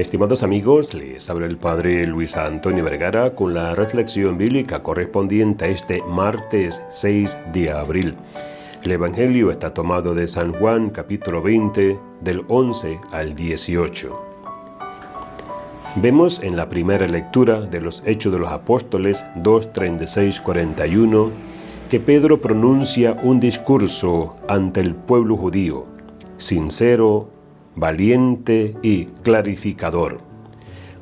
Estimados amigos, les habla el Padre Luis Antonio Vergara con la reflexión bíblica correspondiente a este martes 6 de abril. El Evangelio está tomado de San Juan capítulo 20 del 11 al 18. Vemos en la primera lectura de los Hechos de los Apóstoles 2.36-41 que Pedro pronuncia un discurso ante el pueblo judío, sincero, valiente y clarificador.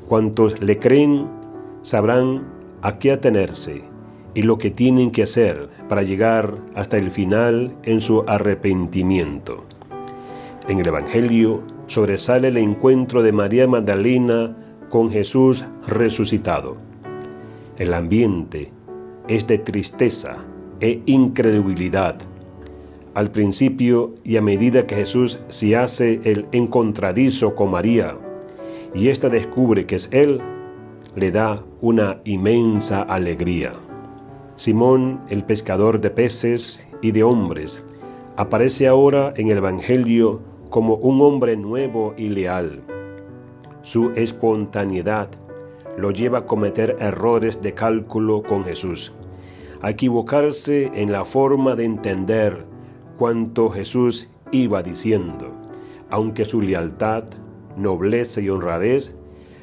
Cuantos le creen sabrán a qué atenerse y lo que tienen que hacer para llegar hasta el final en su arrepentimiento. En el Evangelio sobresale el encuentro de María Magdalena con Jesús resucitado. El ambiente es de tristeza e incredulidad. Al principio y a medida que Jesús se hace el encontradizo con María y ésta descubre que es Él, le da una inmensa alegría. Simón, el pescador de peces y de hombres, aparece ahora en el Evangelio como un hombre nuevo y leal su espontaneidad lo lleva a cometer errores de cálculo con Jesús, a equivocarse en la forma de entender cuanto Jesús iba diciendo, aunque su lealtad, nobleza y honradez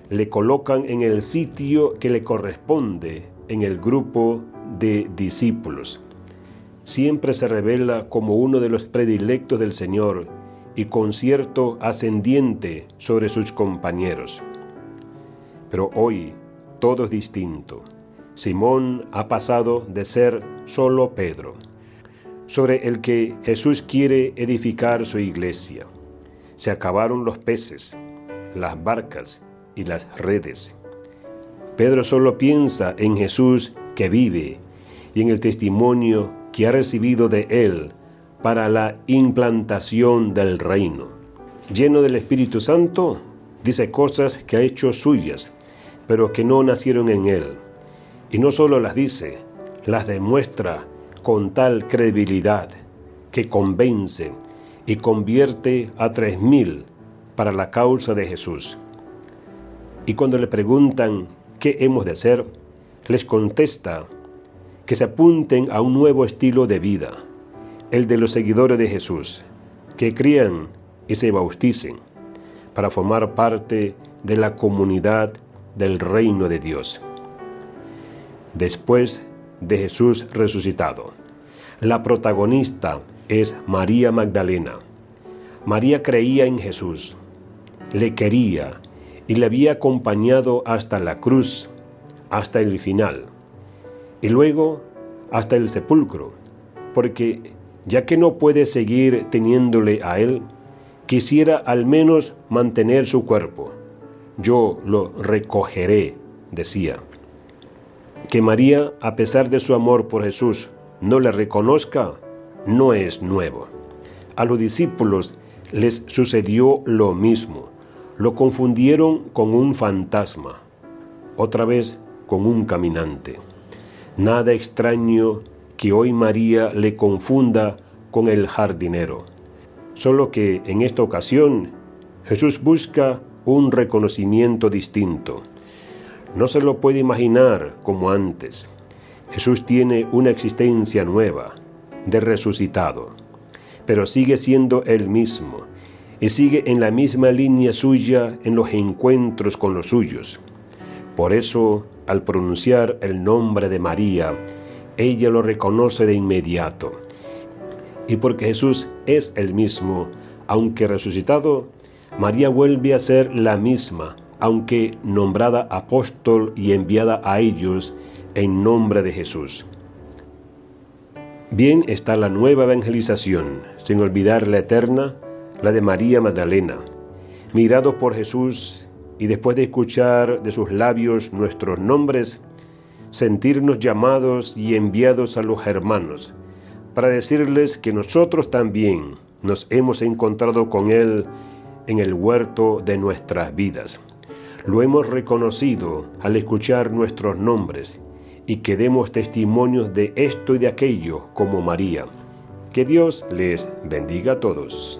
le colocan en el sitio que le corresponde en el grupo de discípulos. Siempre se revela como uno de los predilectos del Señor y con cierto ascendiente sobre sus compañeros. Pero hoy todo es distinto. Simón ha pasado de ser solo Pedro, sobre el que Jesús quiere edificar su iglesia. Se acabaron los peces, las barcas y las redes. Pedro solo piensa en Jesús que vive y en el testimonio que ha recibido de él para la implantación del reino. Lleno del Espíritu Santo, dice cosas que ha hecho suyas, pero que no nacieron en él. Y no solo las dice, las demuestra con tal credibilidad que convence y convierte a tres mil para la causa de Jesús. Y cuando le preguntan qué hemos de hacer, les contesta que se apunten a un nuevo estilo de vida, el de los seguidores de Jesús, que crían y se bauticen para formar parte de la comunidad del reino de Dios. Después de Jesús resucitado, la protagonista es María Magdalena. María creía en Jesús, le quería y le había acompañado hasta la cruz, hasta el final, y luego hasta el sepulcro, porque ya que no puede seguir teniéndole a él, quisiera al menos mantener su cuerpo. Yo lo recogeré, decía. Que María, a pesar de su amor por Jesús, no le reconozca, no es nuevo. A los discípulos les sucedió lo mismo. Lo confundieron con un fantasma, otra vez con un caminante. Nada extraño que hoy María le confunda con el jardinero. Solo que en esta ocasión Jesús busca un reconocimiento distinto. No se lo puede imaginar como antes. Jesús tiene una existencia nueva, de resucitado, pero sigue siendo Él mismo y sigue en la misma línea suya en los encuentros con los suyos. Por eso, al pronunciar el nombre de María, ella lo reconoce de inmediato. Y porque Jesús es el mismo, aunque resucitado, María vuelve a ser la misma, aunque nombrada apóstol y enviada a ellos en nombre de Jesús. Bien está la nueva evangelización, sin olvidar la eterna, la de María Magdalena. Mirado por Jesús y después de escuchar de sus labios nuestros nombres, sentirnos llamados y enviados a los hermanos, para decirles que nosotros también nos hemos encontrado con Él en el huerto de nuestras vidas. Lo hemos reconocido al escuchar nuestros nombres y que demos testimonios de esto y de aquello como María. Que Dios les bendiga a todos.